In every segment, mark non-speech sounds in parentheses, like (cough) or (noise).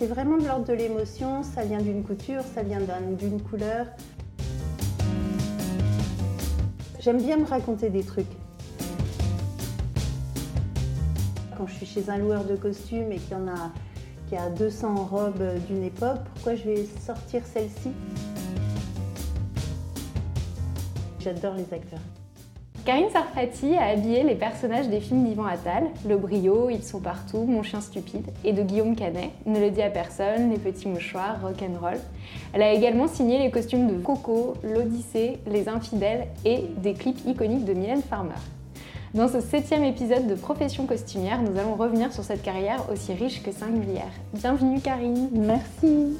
c'est vraiment de l'ordre de l'émotion, ça vient d'une couture, ça vient d'une couleur. J'aime bien me raconter des trucs. Quand je suis chez un loueur de costumes et qu'il y en a qui a 200 robes d'une époque, pourquoi je vais sortir celle-ci? J'adore les acteurs. Karine Sarfati a habillé les personnages des films d'Yvan Attal, Le Brio, Ils sont partout, Mon chien stupide, et de Guillaume Canet, Ne le dit à personne, Les petits mouchoirs, Rock'n'Roll. Elle a également signé les costumes de Coco, L'Odyssée, Les infidèles et des clips iconiques de Mylène Farmer. Dans ce septième épisode de Profession costumière, nous allons revenir sur cette carrière aussi riche que singulière. Bienvenue Karine. Merci.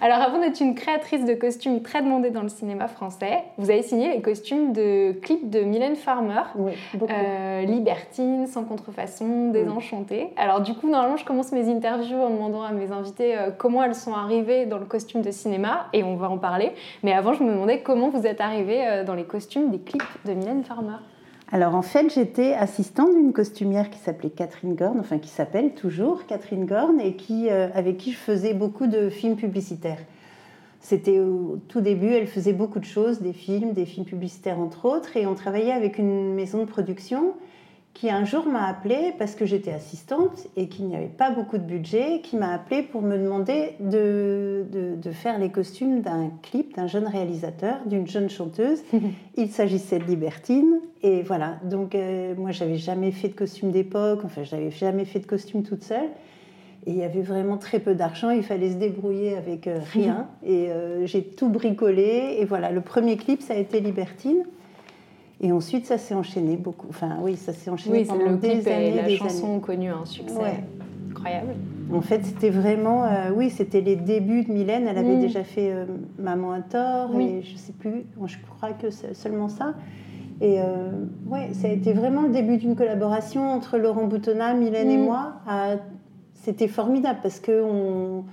Alors avant d'être une créatrice de costumes très demandée dans le cinéma français, vous avez signé les costumes de clips de Mylène Farmer, oui, euh, Libertine, Sans contrefaçon, Désenchantée. Alors du coup, normalement, je commence mes interviews en demandant à mes invités euh, comment elles sont arrivées dans le costume de cinéma, et on va en parler. Mais avant, je me demandais comment vous êtes arrivée euh, dans les costumes des clips de Mylène Farmer. Alors en fait, j'étais assistante d'une costumière qui s'appelait Catherine Gorn, enfin qui s'appelle toujours Catherine Gorn, et qui, euh, avec qui je faisais beaucoup de films publicitaires. C'était au tout début, elle faisait beaucoup de choses, des films, des films publicitaires entre autres, et on travaillait avec une maison de production qui un jour m'a appelé parce que j'étais assistante et qu'il n'y avait pas beaucoup de budget, qui m'a appelé pour me demander de, de, faire les costumes d'un clip d'un jeune réalisateur, d'une jeune chanteuse. (laughs) Il s'agissait de Libertine. Et voilà, donc euh, moi j'avais jamais fait de costume d'époque, enfin je n'avais jamais fait de costume toute seule. Et il y avait vraiment très peu d'argent, il fallait se débrouiller avec euh, (laughs) rien. Et euh, j'ai tout bricolé. Et voilà, le premier clip, ça a été Libertine. Et ensuite, ça s'est enchaîné beaucoup. Enfin, oui, ça s'est enchaîné oui, pendant le des clip années. Et la des chanson années. connue un succès incroyable. En fait, c'était vraiment, euh, oui, c'était les débuts de Mylène. Elle avait mm. déjà fait euh, Maman à tort oui. et je sais plus, je crois que c'est seulement ça. Et euh, ouais, ça a été vraiment le début d'une collaboration entre Laurent Boutonnat, Mylène mm. et moi. C'était formidable parce que on,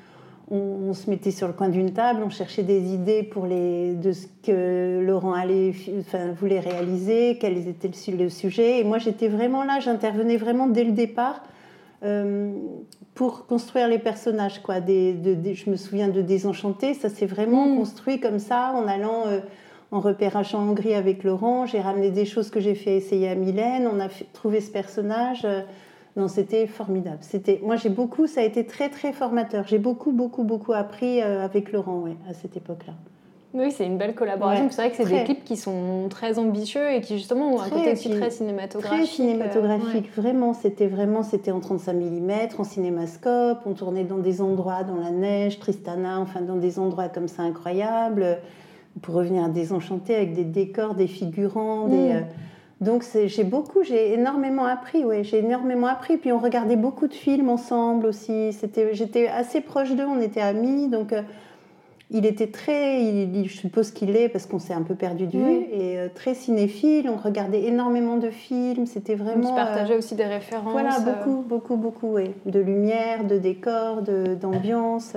on, se mettait sur le coin d'une table, on cherchait des idées pour les, de ce que Laurent allait, enfin, voulait réaliser, quel était le, le sujet. Et moi, j'étais vraiment là, j'intervenais vraiment dès le départ euh, pour construire les personnages. Quoi. Des, de, je me souviens de Désenchanté, ça s'est vraiment mmh. construit comme ça, en allant euh, en repérage en Hongrie avec Laurent. J'ai ramené des choses que j'ai fait essayer à Mylène, on a fait, trouvé ce personnage. Euh, non, c'était formidable. C'était, moi, j'ai beaucoup, ça a été très, très formateur. J'ai beaucoup, beaucoup, beaucoup appris euh, avec Laurent, ouais, à cette époque-là. Oui, c'est une belle collaboration. Ouais, c'est vrai que c'est des clips qui sont très ambitieux et qui justement ont un côté aussi très cinématographique. Très cinématographique, euh, ouais. vraiment. C'était vraiment, c'était en 35 mm, en cinémascope. On tournait dans des endroits, dans la neige, Tristana, enfin dans des endroits comme ça incroyables. Pour revenir à Désenchanté avec des décors, des figurants, mm. des. Euh, donc j'ai beaucoup, j'ai énormément appris, ouais, j'ai énormément appris. Puis on regardait beaucoup de films ensemble aussi. C'était, j'étais assez proche d'eux, on était amis, donc euh, il était très, il, je suppose qu'il est parce qu'on s'est un peu perdu de vue oui. et euh, très cinéphile. On regardait énormément de films. C'était vraiment. On partageait euh, aussi des références. Voilà, beaucoup, beaucoup, beaucoup, oui. De lumière, de décor, de, d'ambiance.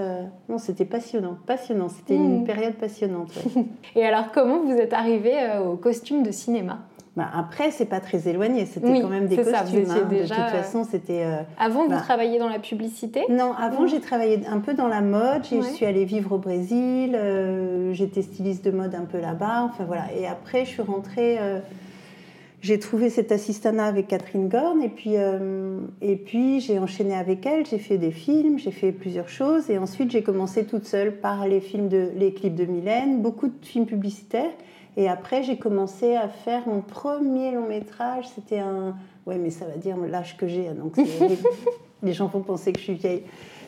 Non, c'était passionnant, passionnant. C'était mmh. une période passionnante. Ouais. (laughs) et alors, comment vous êtes arrivé au costume de cinéma? Bah après, c'est pas très éloigné. C'était oui, quand même des costumes. Ça, hein. déjà... De toute façon, c'était. Euh... Avant, bah... vous travailliez dans la publicité? Non, avant, mmh. j'ai travaillé un peu dans la mode. Ouais. Je suis allée vivre au Brésil. Euh, J'étais styliste de mode un peu là-bas. Enfin voilà. Et après, je suis rentrée. Euh... J'ai trouvé cette assistana avec Catherine Gorn et puis, euh, et puis j'ai enchaîné avec elle, j'ai fait des films, j'ai fait plusieurs choses et ensuite j'ai commencé toute seule par les films de les clips de Mylène, beaucoup de films publicitaires et après, j'ai commencé à faire mon premier long métrage. C'était un. Ouais, mais ça va dire l'âge que j'ai. Donc, (laughs) les... gens vont penser que je suis vieille.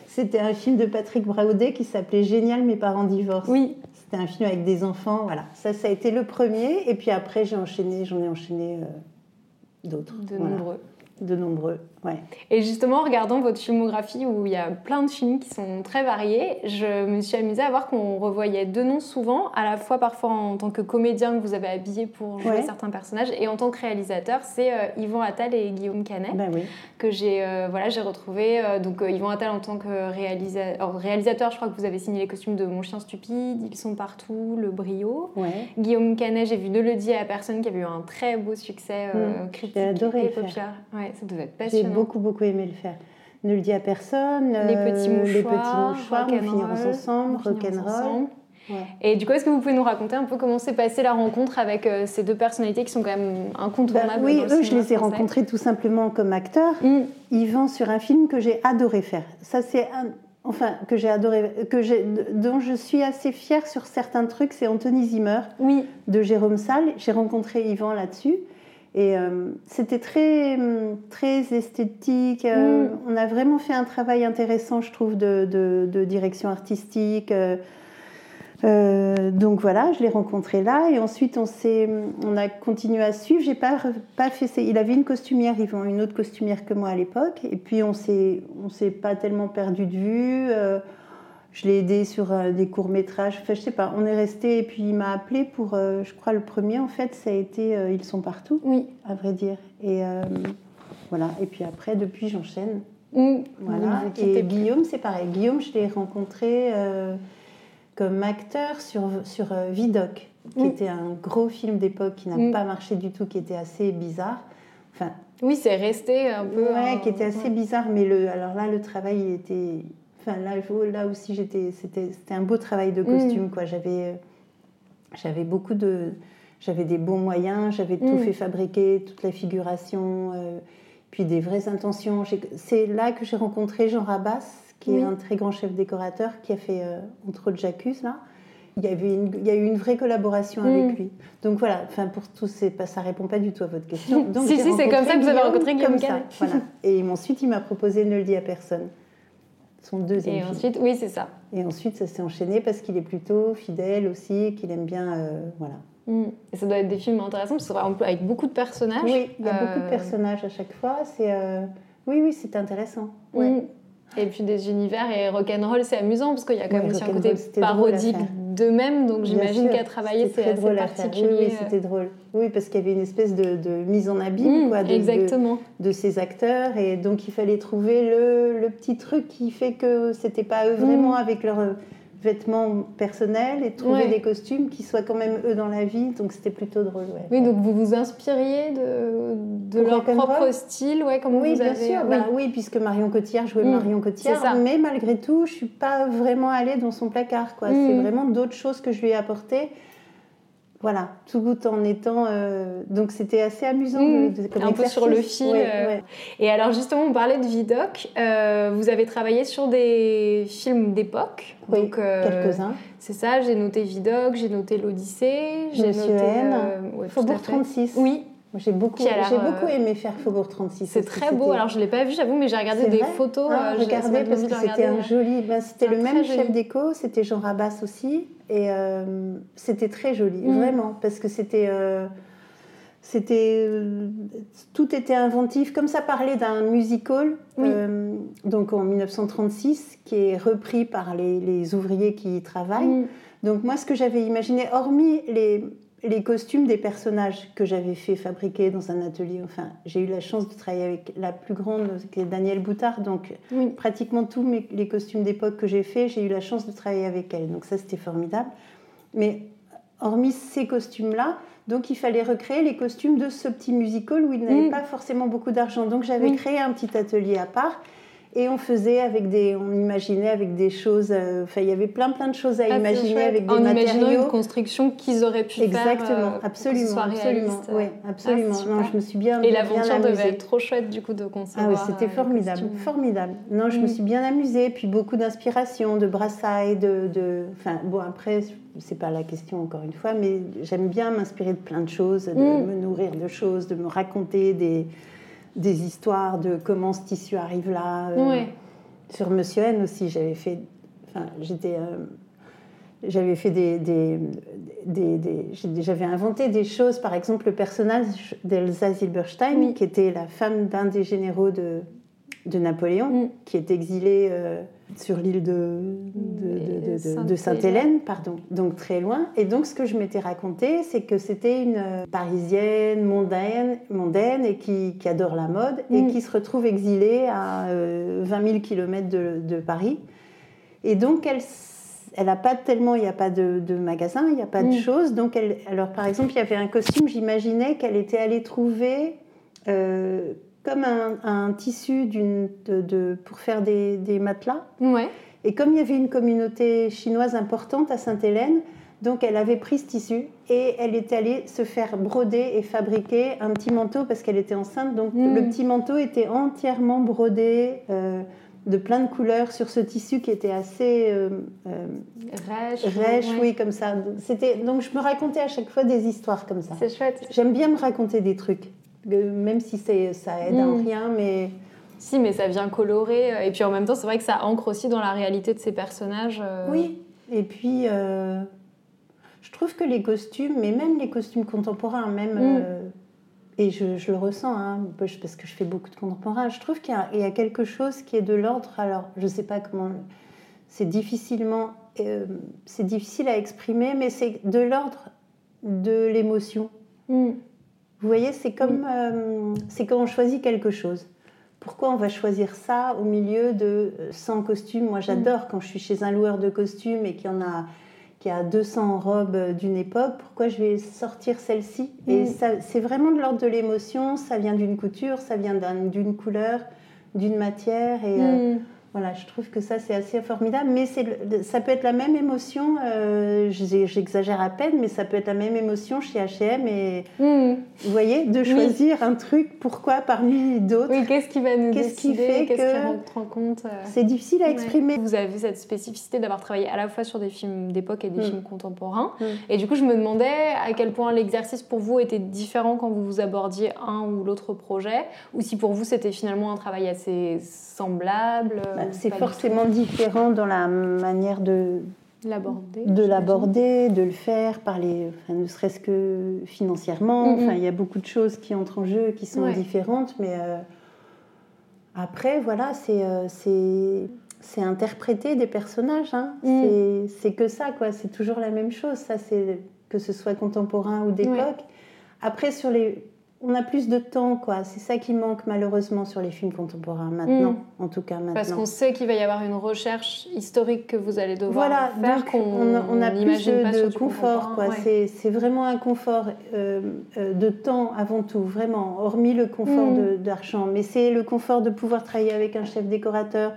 C'était un film de Patrick Braoudet qui s'appelait Génial, mes parents divorcent. Oui. C'était un film avec des enfants. Voilà. Ça, ça a été le premier. Et puis après, j'ai enchaîné, j'en ai enchaîné euh, d'autres. De voilà. nombreux. De nombreux, ouais. Et justement, en regardant votre filmographie où il y a plein de films qui sont très variés, je me suis amusée à voir qu'on revoyait deux noms souvent, à la fois parfois en tant que comédien que vous avez habillé pour jouer ouais. certains personnages, et en tant que réalisateur, c'est euh, Yvan Attal et Guillaume Canet ben oui. que j'ai euh, voilà, j'ai retrouvé. Euh, donc Yvan Attal en tant que réalisa... Alors, réalisateur, je crois que vous avez signé les costumes de Mon chien stupide, Ils sont partout, Le Brio. Ouais. Guillaume Canet, j'ai vu Ne le dire à personne qui avait eu un très beau succès mmh. critique j'ai adoré et populaire. Ça devait être passionnant. Beaucoup, beaucoup aimé le faire. Ne le dis à personne. Les petits mouchoirs. les petits mouchoirs, finirons ensemble, rock'n'roll. Et du coup, est-ce que vous pouvez nous raconter un peu comment s'est passée la rencontre avec euh, ces deux personnalités qui sont quand même incontournables bah Oui, eux, je les ai rencontrés tout simplement comme acteurs. Mm. Yvan sur un film que j'ai adoré faire. Ça, c'est un, enfin que j'ai adoré, que j'ai, dont je suis assez fière sur certains trucs, c'est Anthony Zimmer oui. de Jérôme Salle. J'ai rencontré Yvan là-dessus. Et euh, c'était très, très esthétique. Euh, mm. On a vraiment fait un travail intéressant, je trouve, de, de, direction artistique. Euh, donc voilà, je l'ai rencontré là et ensuite on, on a continué à suivre. J'ai pas, pas fait, il avait une costumière, ont une autre costumière que moi à l'époque et puis on s'est, on s'est pas tellement perdu de vue. Euh, je l'ai aidé sur euh, des courts métrages. Enfin, je sais pas, on est resté et puis il m'a appelé pour, je crois le premier en fait, ça a été Ils sont partout. Oui. À vrai dire. Et voilà. Et puis après, depuis, j'enchaîne. Mmh. Voilà. Et Guillaume, c'est pareil. Guillaume, je l'ai rencontré comme acteur sur, sur euh, Vidoc, qui était un gros film d'époque qui n'a mm. pas marché du tout, qui était assez bizarre. Enfin, oui, c'est resté un peu. Ouais, qui était assez bizarre, mais le, alors là, le travail était. Enfin, là, là aussi, j'étais, c'était, c'était un beau travail de costume, mm. quoi. J'avais, j'avais beaucoup de. J'avais des bons moyens, j'avais tout mm. fait fabriquer, toute la figuration, euh, puis des vraies intentions. C'est là que j'ai rencontré Jean Rabas, qui est un très grand chef décorateur, qui a fait, euh, entre autres, Jacques là. Il y, avait une, il y a eu une vraie collaboration avec mm. lui. Donc voilà, enfin pour tous, pas, ça répond pas du tout à votre question. (laughs) Donc, si, si, c'est comme ça que vous avez rencontré Guillaume ça, voilà. Et ensuite, il m'a proposé Ne le dis à personne. Son deuxième Et ensuite, oui, c'est ça. Et ensuite, ça s'est enchaîné parce qu'il est plutôt fidèle aussi, qu'il aime bien, euh, voilà. Mm. Et ça doit être des films intéressants parce que avec beaucoup de personnages. Oui, il y a beaucoup de euh, personnages à chaque fois. C'est oui, oui, c'est intéressant. Ouais. Mm. Et puis des univers et rock'n'roll, c'est amusant parce qu'il y a quand même aussi un côté parodique d'eux-mêmes, donc j'imagine qu'à travailler c'est assez drôle particulier. Oui, oui c'était drôle. Oui, parce qu'il y avait une espèce de, mise en abîme mmh, quoi, de, exactement. De, ces acteurs et donc il fallait trouver le, le petit truc qui fait que c'était pas eux vraiment mmh. avec leur vêtements personnels et trouver des costumes qui soient quand même eux dans la vie. Donc c'était plutôt drôle. Oui, donc vous vous inspiriez de, de leur propre style, ouais, comme oui, vous bien sûr. Oui. Bah, oui, puisque Marion Cotillard jouait mm. Marion Cotillard, mais malgré tout, je suis pas vraiment allée dans son placard. Quoi. C'est mm. vraiment d'autres choses que je lui ai apportées voilà, tout en étant. Euh, donc c'était assez amusant. Mmh. un peu sur le fil. Euh. Et alors justement, on parlait de Vidoc. Euh, vous avez travaillé sur des films d'époque. Oui, quelques-uns. C'est ça, j'ai noté Vidoc, j'ai noté l'Odyssée, j'ai noté. Faubourg 36. Oui. J'ai beaucoup, j'ai beaucoup aimé faire Faubourg 36. C'est très beau. Alors je l'ai pas vu, j'avoue, mais j'ai regardé des photos. Ah, regardez parce que c'était un joli. Ben, c'était le même chef déco, c'était Jean Rabas aussi. Et euh, c'était très joli, mm. vraiment, parce que c'était. Euh, c'était euh, tout était inventif comme ça parlait d'un musical donc en 1936 qui est repris par les, ouvriers qui y travaillent mm. donc moi ce que j'avais imaginé hormis les, les costumes des personnages que j'avais fait fabriquer dans un atelier enfin j'ai eu la chance de travailler avec la plus grande qui est Danielle Boutard donc pratiquement tous les costumes d'époque que j'ai fait j'ai eu la chance de travailler avec elle donc ça c'était formidable mais hormis ces costumes-là, donc il fallait recréer les costumes de ce petit musical où il n'avait mm. pas forcément beaucoup d'argent. Donc j'avais créé un petit atelier à part et on faisait avec des, on imaginait avec des choses. Euh, enfin, il y avait plein plein de choses à ah, imaginer avec des en matériaux. imaginant une construction qu'ils auraient pu Exactement, faire. Exactement, euh, absolument, absolument. Oui, absolument. Ah, non, je me suis bien. Et l'aventure devait être trop chouette du coup de concevoir. Ah oui, c'était euh, formidable, formidable. Non, je me mm. suis bien amusée, puis beaucoup d'inspiration, de brassailles, de, de, enfin bon après c'est pas la question encore une fois, mais j'aime bien m'inspirer de plein de choses, de mm. me nourrir de choses, de me raconter des des histoires de comment ce tissu arrive là. Euh, sur Monsieur N aussi, j'avais fait, enfin, j'étais, euh, j'avais fait des, des, des, j'avais inventé des choses. Par exemple, le personnage d'Elsa Zilberstein, qui était la femme d'un des généraux de, de Napoléon, mm. qui est exilé euh, sur l'île de, de, Sainte-Hélène, pardon, donc très loin. Et donc, ce que je m'étais raconté, c'est que c'était une euh, parisienne mondaine, mondaine et qui, qui adore la mode et mm. qui se retrouve exilée à 20 000 km de, Paris. Et donc, elle elle n'a pas tellement, il n'y a pas de, magasin, il n'y a pas de mm. choses. Donc, elle, alors par exemple, il y avait un costume, j'imaginais qu'elle était allée trouver euh, comme un, tissu de, pour faire des, des matelas. Ouais. Et comme il y avait une communauté chinoise importante à Sainte-Hélène, donc elle avait pris ce tissu et elle est allée se faire broder et fabriquer un petit manteau parce qu'elle était enceinte. Donc hmm. le petit manteau était entièrement brodé euh, de plein de couleurs sur ce tissu qui était assez euh, euh rêche, rêche oui comme ça. C'était donc je me racontais à chaque fois des histoires comme ça. C'est chouette. J'aime bien me raconter des trucs, même si c'est ça aide à hmm. rien, mais si, mais ça vient colorer. Euh, et puis en même temps, c'est vrai que ça ancre aussi dans la réalité de ces personnages. Oui. Et puis, je trouve que les costumes, mais même les costumes contemporains, même, mm. euh, et je, le ressens, hein, parce que je fais beaucoup de contemporains, je trouve qu'il y, a quelque chose qui est de l'ordre, alors je ne sais pas comment, c'est difficilement, euh, c'est difficile à exprimer, mais c'est de l'ordre de l'émotion. Mm. Vous voyez, c'est comme, euh, c'est quand on choisit quelque chose. Pourquoi on va choisir ça au milieu de 100 costumes? Moi, j'adore quand je suis chez un loueur de costumes et qu'il y en a qui a 200 robes d'une époque, pourquoi je vais sortir celle-ci? Et mm. c'est vraiment de l'ordre de l'émotion, ça vient d'une couture, ça vient d'une couleur, d'une matière. Et, euh, mm. Voilà, je trouve que ça c'est assez formidable, mais ça peut être la même émotion, euh, j'exagère à peine, mais ça peut être la même émotion chez H&M et hmm. vous voyez, de choisir un truc, pourquoi parmi d'autres? Oui, qu'est-ce qui va nous qu'est-ce qui fait qu'est-ce qui rend compte euh, C'est difficile à exprimer. Vous avez cette spécificité d'avoir travaillé à la fois sur des films d'époque et des hmm. films contemporains, hmm. et du coup je me demandais à quel point l'exercice pour vous était différent quand vous vous abordiez un ou l'autre projet, ou si pour vous c'était finalement un travail assez semblable. Bah, c'est forcément différent dans la manière de l'aborder, de l'aborder, de le faire, parler, enfin, ne serait-ce que financièrement. Enfin, il y a beaucoup de choses qui entrent en jeu, qui sont différentes, mais euh, après, voilà, c'est euh, c'est interpréter des personnages. Hein. Mm. C'est que ça, quoi. C'est toujours la même chose. Ça, c'est que ce soit contemporain ou d'époque. Après, sur les on a plus de temps, quoi. C'est ça qui manque malheureusement sur les films contemporains maintenant, mm. en tout cas maintenant. Parce qu'on sait qu'il va y avoir une recherche historique que vous allez devoir voilà, faire. Voilà, on, a plus de, confort, quoi. C'est vraiment un confort euh, euh, de temps avant tout, vraiment. Hormis le confort mm. d'argent, mais c'est le confort de pouvoir travailler avec un chef décorateur.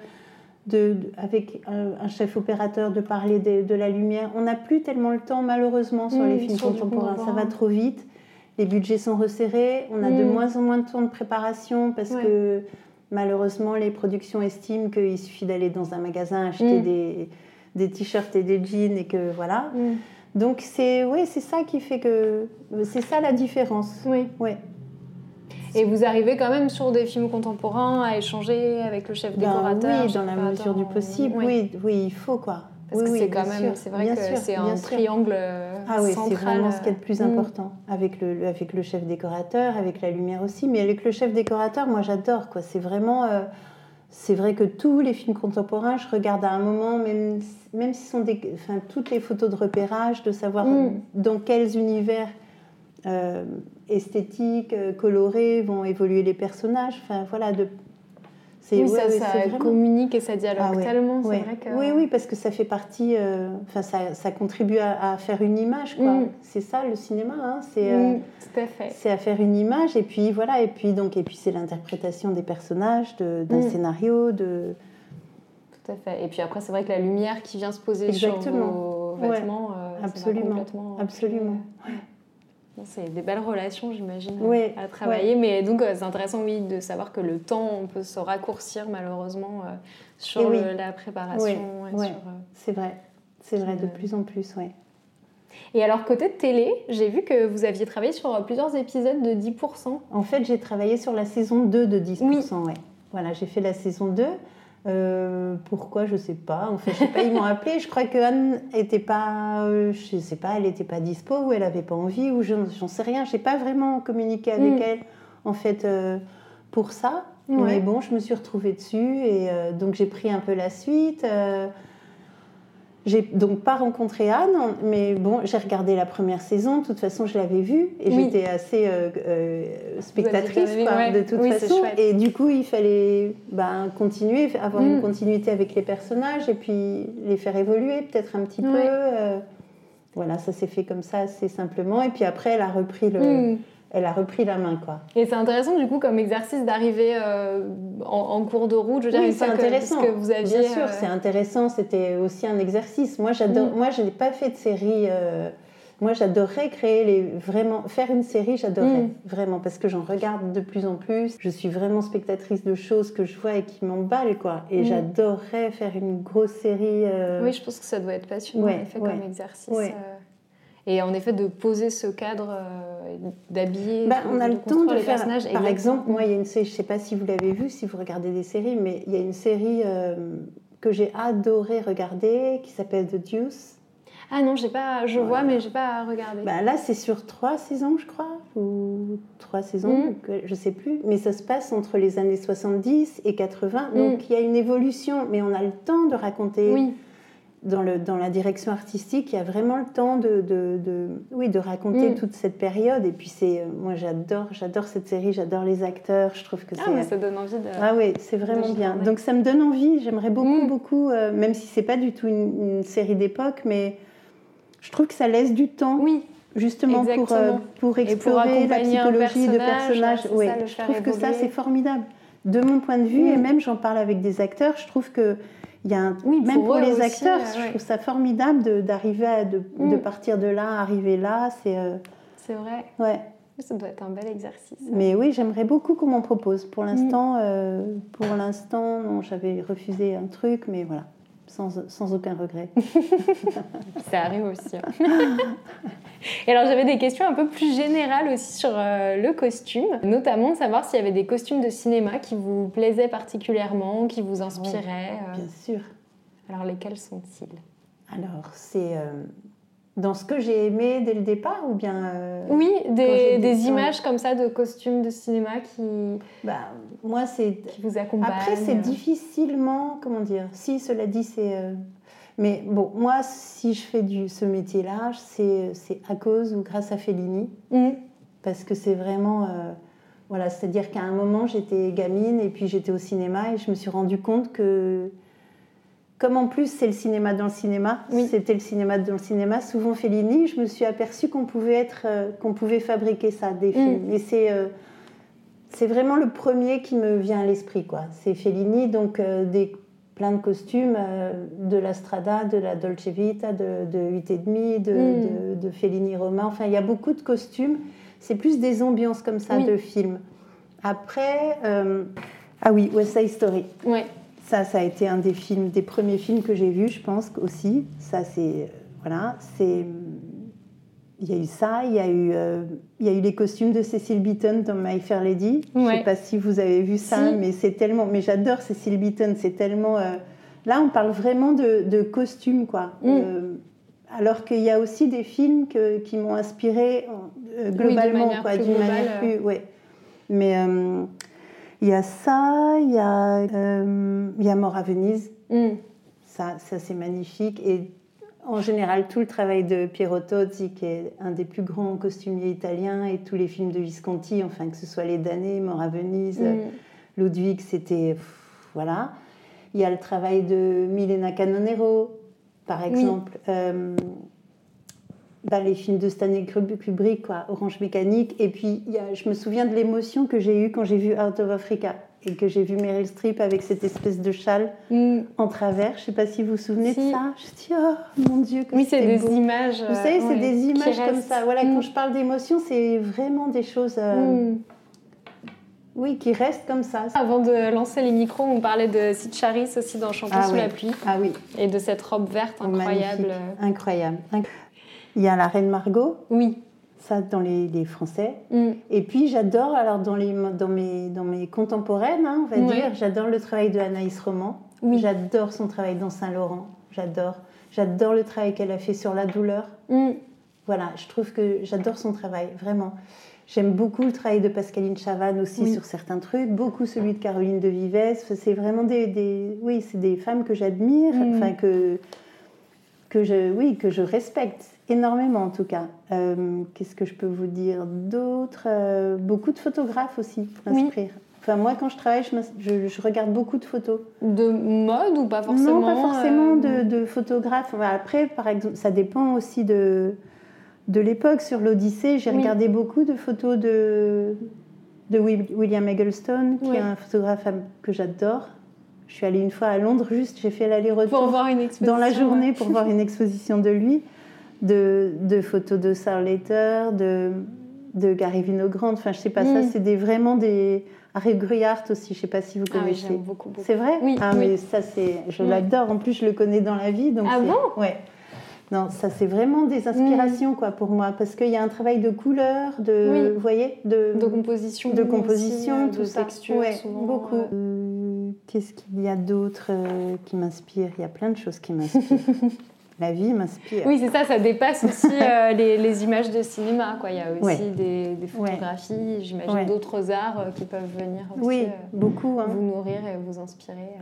De, avec un, chef opérateur, de parler de, la lumière. On n'a plus tellement le temps, malheureusement, sur mm, les films contemporains. Ça va trop vite les budgets sont resserrés, on a de mm. moins en moins de temps de préparation parce que malheureusement les productions estiment qu'il suffit d'aller dans un magasin acheter mm. des, des t-shirts et des jeans et que voilà. Mm. Donc c'est ouais, c'est ça qui fait que c'est ça la différence. Oui. Ouais. Et vous arrivez quand même sur des films contemporains à échanger avec le chef ben décorateur. oui, dans la mesure du possible. Oui. oui, il faut quoi. Parce que c'est quand même, c'est vrai que c'est un triangle euh, ah oui, c'est vraiment ce qui est le plus mm. important avec le, avec le chef décorateur, avec la lumière aussi, mais avec le chef décorateur, moi j'adore quoi. C'est vraiment, euh, c'est vrai que tous les films contemporains, je regarde à un moment, même même si ce sont des, enfin toutes les photos de repérage, de savoir mm. dans quels univers euh, esthétiques, colorés vont évoluer les personnages. Enfin voilà, de oui, ça, communique et ça dialogue ah tellement, c'est vrai que... Oui, oui, parce que ça fait partie, euh, enfin, ça, ça, contribue à, faire une image, quoi. Mm. C'est ça, le cinéma, hein, c'est... Euh, mm. C'est à faire une image, et puis voilà, et puis, donc, et puis c'est l'interprétation des personnages, d'un mm. scénario, de... Tout à fait. Et puis après, c'est vrai que la lumière qui vient se poser Exactement. sur vos vêtements, euh, absolument, absolument. C'est des belles relations, j'imagine, à travailler. Mais donc, euh, c'est intéressant, oui, de savoir que le temps on peut se raccourcir, malheureusement, euh, sur la préparation. Euh, c'est vrai. C'est vrai, de plus en plus, oui. Et alors, côté télé, j'ai vu que vous aviez travaillé sur plusieurs épisodes de 10%. En fait, j'ai travaillé sur la saison 2 de 10%, oui. ouais. Voilà, j'ai fait la saison 2. Euh, pourquoi je sais pas. En fait, je sais pas. Ils m'ont appelé. Je crois que Anne était pas, euh, je sais pas, elle était pas dispo ou elle avait pas envie ou j'en sais rien. J'ai pas vraiment communiqué avec mm. elle en fait euh, pour ça. Mais bon, je me suis retrouvée dessus et donc j'ai pris un peu la suite. J'ai donc pas rencontré Anne, mais bon, j'ai regardé la première saison. De toute façon, je l'avais vue et j'étais assez euh, euh, spectatrice de toute façon. Et du coup, il fallait ben, continuer, avoir une mm. continuité avec les personnages et puis les faire évoluer peut-être un petit peu. Euh. voilà, ça s'est fait comme ça assez simplement. Et puis après, elle a repris le. Mm. Elle a repris la main, quoi. Et c'est intéressant, du coup, comme exercice d'arriver euh, en, cours de route. Je veux oui, c'est intéressant. Que, vous aviez, Bien sûr, c'est intéressant. C'était aussi un exercice. Moi, j'adore. Mm. Moi, je n'ai pas fait de série. Moi, j'adorerais créer les vraiment faire une série. J'adorerais mm. vraiment parce que j'en regarde de plus en plus. Je suis vraiment spectatrice de choses que je vois et qui m'emballent, quoi. Et mm. j'adorerais faire une grosse série. Oui, je pense que ça doit être passionnant, en effet, comme exercice. Et en effet, de poser ce cadre, euh, d'habiller, bah, on a le temps de faire. Personnages. Par exemple, moi, il y a une série, je ne sais pas si vous l'avez vue, si vous regardez des séries, mais il y a une série euh, que j'ai adoré regarder qui s'appelle The Deuce. Ah non, j'ai pas, je vois, mais j'ai pas regardé. Bah, là, c'est sur trois saisons, je crois, ou trois saisons, je je sais plus. Mais ça se passe entre les années 70 et 80, mm. donc il y a une évolution, mais on a le temps de raconter. Oui dans, le, dans la direction artistique, il y a vraiment le temps de, de, de oui, de raconter mm. toute cette période. Et puis, c'est, euh, moi, j'adore, j'adore cette série, j'adore les acteurs. Je trouve que ah, c'est. ça donne envie de. Ah oui, c'est vraiment bien. Donc, ça me donne envie. J'aimerais beaucoup, mm. beaucoup, euh, même si c'est pas du tout une, série d'époque, mais je trouve que ça laisse du temps. Oui. Justement pour, euh, pour explorer la psychologie de personnages. Oui, je trouve que ça, c'est formidable. De mon point de vue, et mm. même j'en parle avec des acteurs, je trouve que il y a un, oui, même pour, les acteurs, euh, je trouve ça formidable d'arriver à de, de, mm. partir de là, arriver là. C'est euh, c'est vrai. Ouais. Ça doit être un bel exercice. Mais oui, j'aimerais beaucoup qu'on m'en propose. Pour l'instant, mm. euh, pour l'instant, non, j'avais refusé un truc, mais voilà sans, aucun regret. (laughs) ça arrive aussi. Hein. Et alors j'avais des questions un peu plus générales aussi sur euh, le costume, notamment de savoir s'il y avait des costumes de cinéma qui vous plaisaient particulièrement, qui vous inspiraient. Euh. Bien sûr. Alors lesquels sont-ils? Alors c'est euh, dans ce que j'ai aimé dès le départ ou bien euh, Oui, des, des images comme ça de costumes de cinéma qui. Bah, moi, c'est. Qui vous accompagnent. Après, c'est difficilement. Comment dire Si, cela dit, c'est. Euh, mais bon, moi, si je fais du, ce métier-là, c'est à cause ou grâce à Fellini. Mm. Parce que c'est vraiment. Euh, voilà, c'est-à-dire qu'à un moment, j'étais gamine et puis j'étais au cinéma et je me suis rendu compte que comme en plus c'est le cinéma dans le cinéma, c'était le cinéma dans le cinéma, souvent Fellini, je me suis aperçue qu'on pouvait être, euh, qu'on pouvait fabriquer ça, des mm. films. Et c'est euh, c'est vraiment le premier qui me vient à l'esprit, quoi. C'est Fellini, donc euh, des plein de costumes, de la Strada, de la Dolce Vita, de, de 8 et demi, de, mm. de, Fellini Roma. Enfin, il y a beaucoup de costumes. C'est plus des ambiances comme ça de films. Après, ah oui, West Side Story. Ouais. Ça, ça a été un des films, des premiers films que j'ai vus, je pense aussi. Ça, c'est voilà, c'est il y a eu ça, il y a eu, euh, il y a eu les costumes de Cecil Beaton dans My Fair Lady. Je ne sais pas si vous avez vu ça, mais c'est tellement, mais j'adore Cecil Beaton, c'est tellement. Euh, là, on parle vraiment de, costumes, quoi. Mm. Euh, alors qu'il y a aussi des films que, qui m'ont inspiré globalement, quoi, d'une manière plus, ouais. Mais il y a ça, il y a, euh, il y a Mort à Venise. Mm. Ça, ça c'est magnifique. Et en général, tout le travail de Piero Tozzi, qui est un des plus grands costumiers italiens, et tous les films de Visconti, enfin que ce soit Les Damnés, Mort à Venise, mm. Ludwig, c'était. Voilà. Il y a le travail de Milena Canonero, par exemple. Euh, bah, les films de Stanley Kubrick, quoi, Orange Mécanique. Et puis, y a, je me souviens de l'émotion que j'ai eue quand j'ai vu Out of Africa et que j'ai vu Meryl Streep avec cette espèce de châle mm. en travers. Je ne sais pas si vous vous souvenez de ça. Je dis, oh mon Dieu, que Oui, c'est des images. Vous savez, c'est des images comme ça. Voilà, quand mm. je parle d'émotion, c'est vraiment des choses. Euh, mm. Oui, qui restent comme ça. Avant de lancer les micros, on parlait de Sid Charis aussi dans Chanter ah sous la pluie. Ah oui. Et de cette robe verte incroyable. Incroyable. Il y a la Reine Margot. Oui. Ça, dans les, les Français. Mm. Et puis, j'adore, alors dans, les, dans, mes, dans mes contemporaines, hein, on va dire, j'adore le travail de Anaïs Roman. Oui. J'adore son travail dans Saint-Laurent. J'adore. J'adore le travail qu'elle a fait sur la douleur. Mm. Voilà, je trouve que j'adore son travail, vraiment. J'aime beaucoup le travail de Pascaline Chavannes aussi sur certains trucs, beaucoup celui de Caroline de Vives. C'est vraiment des, des oui, c'est des femmes que j'admire, mm. enfin que que je, oui, que je respecte énormément en tout cas. Euh, qu'est-ce que je peux vous dire d'autre? Euh, Beaucoup de photographes aussi m'inspirent. Enfin, moi, quand je travaille, je, je, regarde beaucoup de photos. De mode ou pas forcément Non, pas forcément euh, de, de, photographes. après, par exemple, ça dépend aussi de, de l'époque sur l'Odyssée. J'ai regardé beaucoup de photos de, de William Eggleston, qui est un photographe que j'adore. Je suis allée une fois à Londres, juste j'ai fait l'aller-retour (laughs) dans la journée pour voir une exposition de lui, de, de photos de Sarah de, de Gary Vinogrand. Enfin, je sais pas, ça, mm. c'est des, vraiment des. Harry Gruyart aussi, je sais pas si vous connaissez. Ah oui, beaucoup, beaucoup. C'est vrai? Oui. Ah, mais ça, c'est. Je l'adore. En plus, je le connais dans la vie. Donc ah bon? Ouais. Non, ça c'est vraiment des inspirations mm. quoi pour moi parce qu'il y a un travail de couleur, de, vous voyez, de, de composition, de composition, tout de ça. texture, beaucoup. Euh, qu'est-ce qu'il y a d'autre euh, qui m'inspire? Il y a plein de choses qui m'inspirent. (laughs) La vie m'inspire. Oui, c'est ça, ça dépasse aussi (laughs) euh, les, images de cinéma. Quoi. Il y a aussi des, photographies, j'imagine d'autres arts qui peuvent venir aussi oui, beaucoup, hein. vous nourrir et vous inspirer.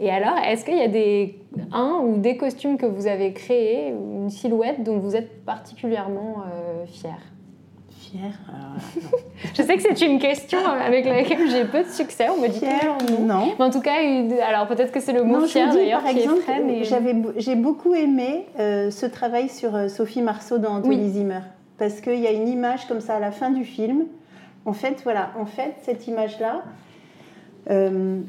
Et alors, est-ce qu'il y a des, un ou des costumes que vous avez créés, une silhouette dont vous êtes particulièrement euh, fière? Fière (laughs) Je sais que c'est une question avec laquelle j'ai peu de succès. On me dit non. Mais en tout cas, alors peut-être que c'est le mot fier d'ailleurs qui exemple, est J'ai beaucoup aimé euh, ce travail sur euh, Sophie Marceau dans Anthony Zimmer. Parce qu'il y a une image comme ça à la fin du film. En fait, voilà, en fait, cette image-là, euh,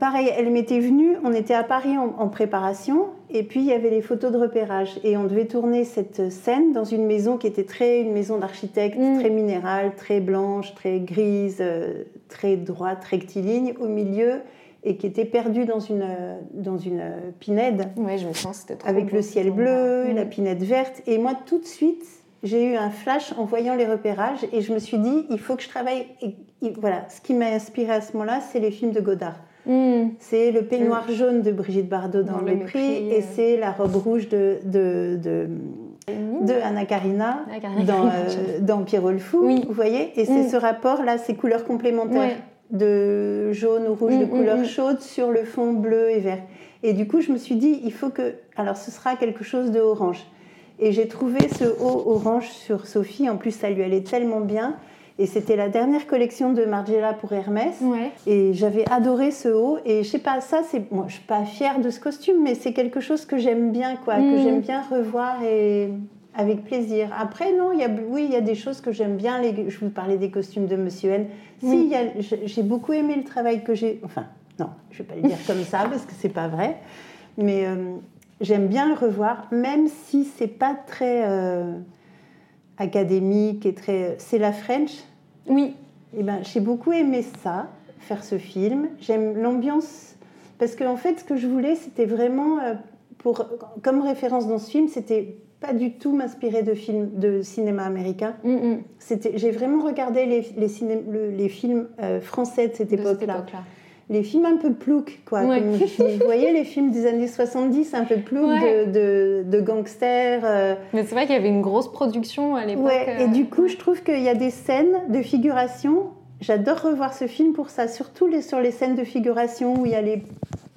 pareil, elle m'était venue, on était à Paris en, préparation, et puis il y avait les photos de repérage. Et on devait tourner cette scène dans une maison qui était très, une maison d'architecte, mm. très minérale, très blanche, très grise, euh, très droite, rectiligne, au milieu, et qui était perdue dans une, dans une pinède. Oui, je me sens, c'était trop Avec le ciel bleu, mm. la pinède verte. Et moi, tout de suite, j'ai eu un flash en voyant les repérages, et je me suis dit, il faut que je travaille. Et, voilà, ce qui m'a inspiré à ce moment-là, c'est les films de Godard. Hmm. C'est le peignoir hmm. jaune de Brigitte Bardot dans, Le Mépris, et euh. c'est la robe rouge de, de, de, de Anna Karina dans, euh, dans Pierrot le Fou, vous voyez Et c'est hmm. ce rapport-là, ces couleurs complémentaires de jaune ou rouge, de couleur chaude sur le fond bleu et vert. Et du coup, je me suis dit, il faut que... Alors, ce sera quelque chose de orange. Et j'ai trouvé ce haut orange sur Sophie. En plus, ça lui allait tellement bien. Et c'était la dernière collection de Margiela pour Hermès. Et j'avais adoré ce haut. Et je sais pas, ça, c'est. Moi, je suis pas fière de ce costume, mais c'est quelque chose que j'aime bien, quoi, que mm. j'aime bien revoir et avec plaisir. Après, non, il y a, oui, il y a des choses que j'aime bien. Les, je vous parlais des costumes de Monsieur N. Si, j'ai beaucoup aimé le travail que j'ai. Enfin, non, je vais pas le dire comme ça (laughs) parce que c'est pas vrai. Mais euh, j'aime bien le revoir, même si c'est pas très. Euh, académique et très. C'est la French, oui. Eh ben, j'ai beaucoup aimé ça, faire ce film. J'aime l'ambiance parce qu'en en fait, ce que je voulais, c'était vraiment euh, pour comme référence dans ce film, c'était pas du tout m'inspirer de films de cinéma américain. Mm, mm. C'était, j'ai vraiment regardé les, les, les films euh, français de cette époque-là les films un peu ploucs, quoi. vous voyez les films des années 70, un peu ploucs de, de, gangsters. Euh. Mais c'est vrai qu'il y avait une grosse production à l'époque. et du coup, je trouve qu'il y a des scènes de figuration. J'adore revoir ce film pour ça, surtout les, sur les scènes de figuration où il y a les,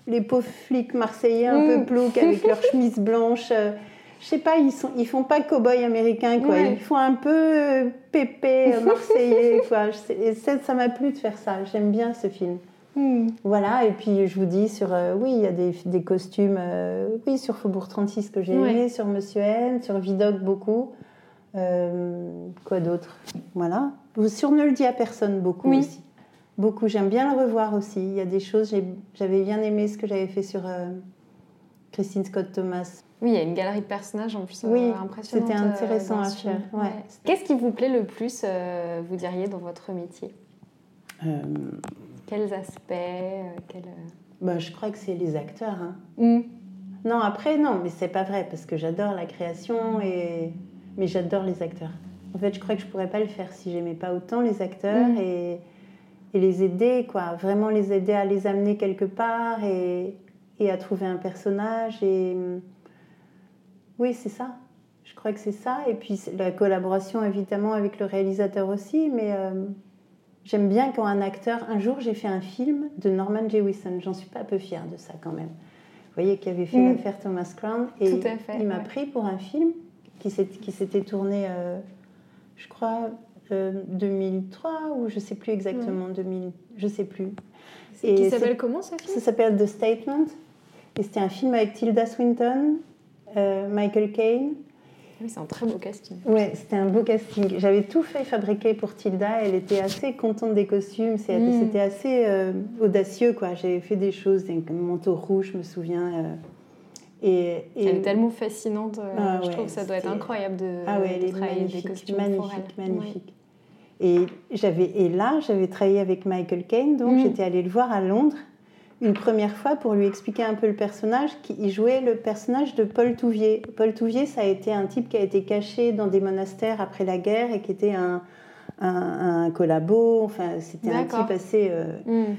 les pauvres flics marseillais un peu mm. ploucs avec (laughs) leurs chemises blanches. Euh. je sais pas, ils sont, ils font pas cow-boy américain, quoi. Ils font un peu euh, pépé marseillais, (laughs) quoi. Et ça m'a plu de faire ça. J'aime bien ce film. Hmm. Voilà, et puis je vous dis sur, euh, oui, il y a des, des costumes, euh, oui, sur Faubourg 36 que j'ai aimé, sur Monsieur N, sur Vidocq beaucoup. Euh, quoi d'autre? Voilà. Sur Ne le dit à personne beaucoup aussi. Beaucoup, j'aime bien le revoir aussi. Il y a des choses, j'avais bien aimé ce que j'avais fait sur Christine Scott Thomas. Oui, il y a une galerie de personnages en plus oui, impressionnante. C'était intéressant à faire. Qu'est-ce qui vous plaît le plus, vous diriez, dans votre métier? Quels aspects euh, euh, bah, Je crois que c'est les acteurs. Hein. Hmm. Non, après, non, mais c'est pas vrai, parce que j'adore la création, et... mais j'adore les acteurs. En fait, je crois que je pourrais pas le faire si j'aimais pas autant les acteurs hmm. et... et, les aider, quoi. Vraiment les aider à les amener quelque part et, et à trouver un personnage. Et oui, c'est ça. Je crois que c'est ça. Et puis la collaboration, évidemment, avec le réalisateur aussi, mais. Euh, J'aime bien quand un acteur. Un jour, j'ai fait un film de Norman Jewison. J'en suis pas un peu fière de ça quand même. Vous voyez, qui avait fait mm. l'affaire Thomas Crown. Et il m'a pris pour un film qui s'était tourné, euh, je crois, 2003 euh, ou je sais plus exactement, 2000, je sais plus. Et qui s'appelle comment ce film? Ça s'appelle The Statement. Et c'était un film avec Tilda Swinton, euh, Michael Caine. Oui, c'est un très beau casting. Oui, c'était un beau casting. J'avais tout fait fabriquer pour Tilda. Elle était assez contente des costumes. Mm. C'était assez euh, audacieux, quoi. J'avais fait des choses, un manteau rouge, je me souviens. Euh, et, Elle est tellement fascinante. Euh, ah je trouve que ça doit être incroyable de, ah ouais, travailler des costumes magnifique, magnifique. Et, j'avais, et là, j'avais travaillé avec Michael Caine, donc mm. j'étais allée le voir à Londres une première fois pour lui expliquer un peu le personnage. Il jouait le personnage de Paul Touvier. Paul Touvier, ça a été un type qui a été caché dans des monastères après la guerre et qui était un, un, collabo. Enfin, c'était un type assez. Euh, mm.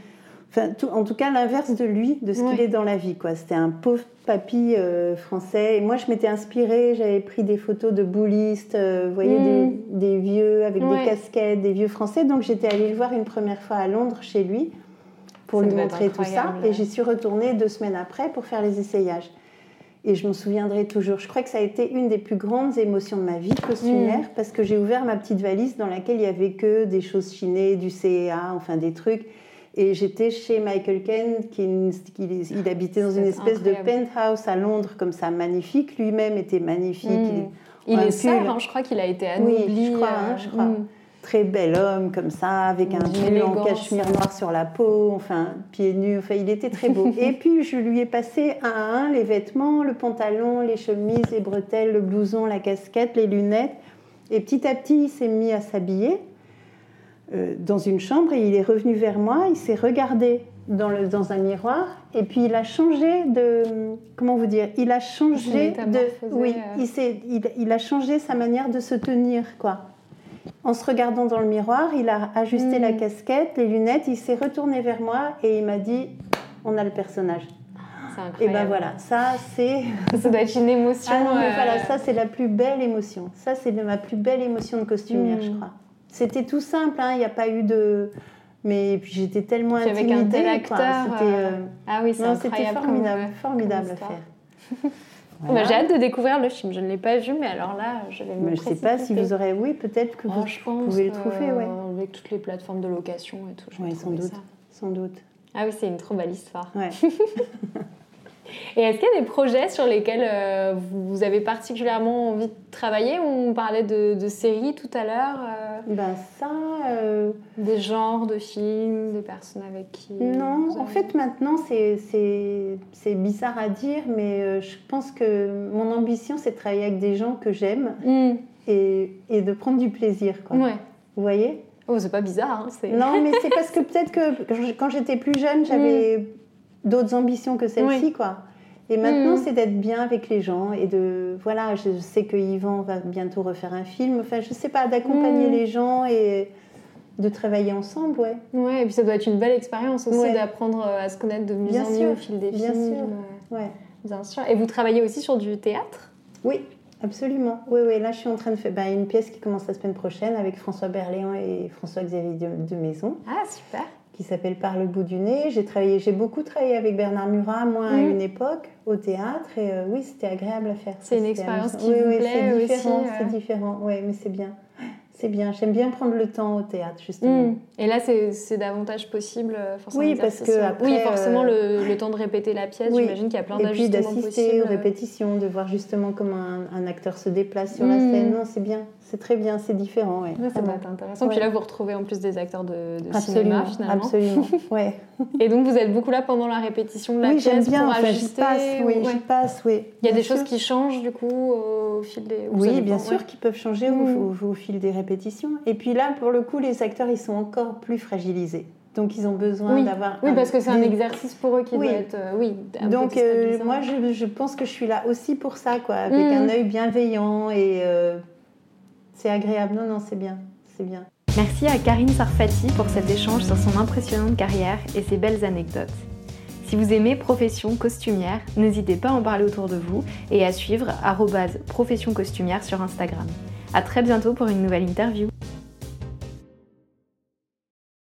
Enfin, en tout cas, l'inverse de lui, de ce qu'il est dans la vie. Quoi. C'était un pauvre papy euh, français. Et moi, je m'étais inspirée, j'avais pris des photos de boulistes, euh, vous voyez, mm. des, vieux avec des casquettes, des vieux français. Donc, j'étais allée le voir une première fois à Londres chez lui pour lui montrer tout ça. Et j'y suis retournée deux semaines après pour faire les essayages. Et je m'en souviendrai toujours. Je crois que ça a été une des plus grandes émotions de ma vie costumière mm. parce que j'ai ouvert ma petite valise dans laquelle il y avait que des choses chinées, du CEA, enfin des trucs. Et j'étais chez Michael Ken, qui, il habitait dans une espèce de penthouse à Londres, comme ça, magnifique. Lui-même était magnifique. Mm. Il, est sœur, hein, je crois qu'il a été anobli. Oui, je crois. Hein, je crois. Mm très bel homme comme ça, avec un pull en cachemire noir sur la peau, enfin pieds nus, enfin il était très beau. (laughs) et puis je lui ai passé un à un les vêtements, le pantalon, les chemises, les bretelles, le blouson, la casquette, les lunettes. Et petit à petit il s'est mis à s'habiller euh, dans une chambre et il est revenu vers moi, il s'est regardé dans, le, dans un miroir et puis il a changé de comment vous dire il a changé de oui euh. il, il, il a changé sa manière de se tenir quoi en se regardant dans le miroir, il a ajusté la hmm. casquette, les lunettes, il s'est retourné vers moi et il m'a dit On a le personnage. Et ben voilà, ça c'est. (laughs) Ça doit être une émotion. Ah non, mais voilà, euh, ça c'est la plus belle émotion. Ça c'est ma plus belle émotion de costumière, je hmm. crois. C'était tout simple, hein, il n'y a pas eu de. Mais puis j'étais tellement intimidée. Avec un tel acteur. C'était. Euh, ah oui, c'est formidable, formidable à faire. (laughs) Bah, j'ai hâte de découvrir le film. Je ne l'ai pas vu, mais alors là, je vais me Je ne sais pas si vous aurez... Oui, peut-être que vous pouvez le trouver. Ouais. Avec toutes les plateformes de location et tout. Oui, sans doute. Sans doute. Ah oui, c'est une trop belle histoire. Ouais. (laughs) Et est-ce qu'il y a des projets sur lesquels euh, vous avez particulièrement envie de travailler? On parlait de, séries tout à l'heure. Euh, ben ça... Euh, des genres de films, des personnes avec qui... Non, en fait maintenant c'est bizarre à dire, mais je pense que mon ambition c'est de travailler avec des gens que j'aime hmm. et, et, de prendre du plaisir. Quoi. Ouais. Vous voyez? Oh, c'est pas bizarre. Hein, non, mais c'est parce que peut-être que quand j'étais plus jeune, j'avais... (laughs) Hmm d'autres ambitions que celle-ci, quoi. Et maintenant, mm. c'est d'être bien avec les gens et de. Voilà, je sais que Yvan va bientôt refaire un film. Enfin, je sais pas, d'accompagner mm. les gens et de travailler ensemble, ouais. Ouais, et puis ça doit être une belle expérience aussi d'apprendre à se connaître de mieux en mieux au fil des bien films. Sûr. Ouais. Bien sûr. Et vous travaillez aussi sur du théâtre? Oui, absolument. Oui, oui, là, je suis en train de faire bah, une pièce qui commence la semaine prochaine avec François Berléand et François-Xavier de Maison. Ah, super qui s'appelle Par le bout du nez. J'ai travaillé, j'ai beaucoup travaillé avec Bernard Murat, moi à mm. une époque, au théâtre, et euh, oui, c'était agréable à faire. C'est une expérience qui vous plaît c'est différent, C'est différent, oui, mais c'est bien. C'est bien, j'aime bien prendre le temps au théâtre, justement. Mm. Et là, c'est davantage possible, euh, forcément. Oui, parce que après, oui, forcément, le, le, temps de répéter la pièce, j'imagine qu'il y a plein d'ajustements possibles. Et puis d'assister aux répétitions, de voir justement comment un, acteur se déplace sur la mm. scène. Non, c'est bien, c'est très bien, c'est différent. Ouais. ça va être intéressant. Puis là, vous retrouvez en plus des acteurs de, de cinéma, finalement. Absolument, (laughs) ouais. Et donc, vous êtes beaucoup là pendant la répétition de la oui, pièce bien, pour enfin, ajuster passe, oui, j'y passe, oui. Il y a des choses qui changent, du coup, au fil des... Oui, bien sûr, qui peuvent changer au, au, fil des répétitions. Et puis là, pour le coup, les acteurs, ils sont encore plus fragilisés. Donc ils ont besoin d'avoir. Oui, parce que c'est un exercice pour eux qui doit être. Euh, oui. Donc euh, moi, je, je, pense que je suis là aussi pour ça, quoi, avec mm. un œil bienveillant et euh, c'est agréable. Non, non, c'est bien, c'est bien. Merci à Karine Sarfati pour cet échange sur son impressionnante carrière et ses belles anecdotes. Si vous aimez Profession Costumière, n'hésitez pas à en parler autour de vous et à suivre profession costumière sur Instagram. A très bientôt pour une nouvelle interview.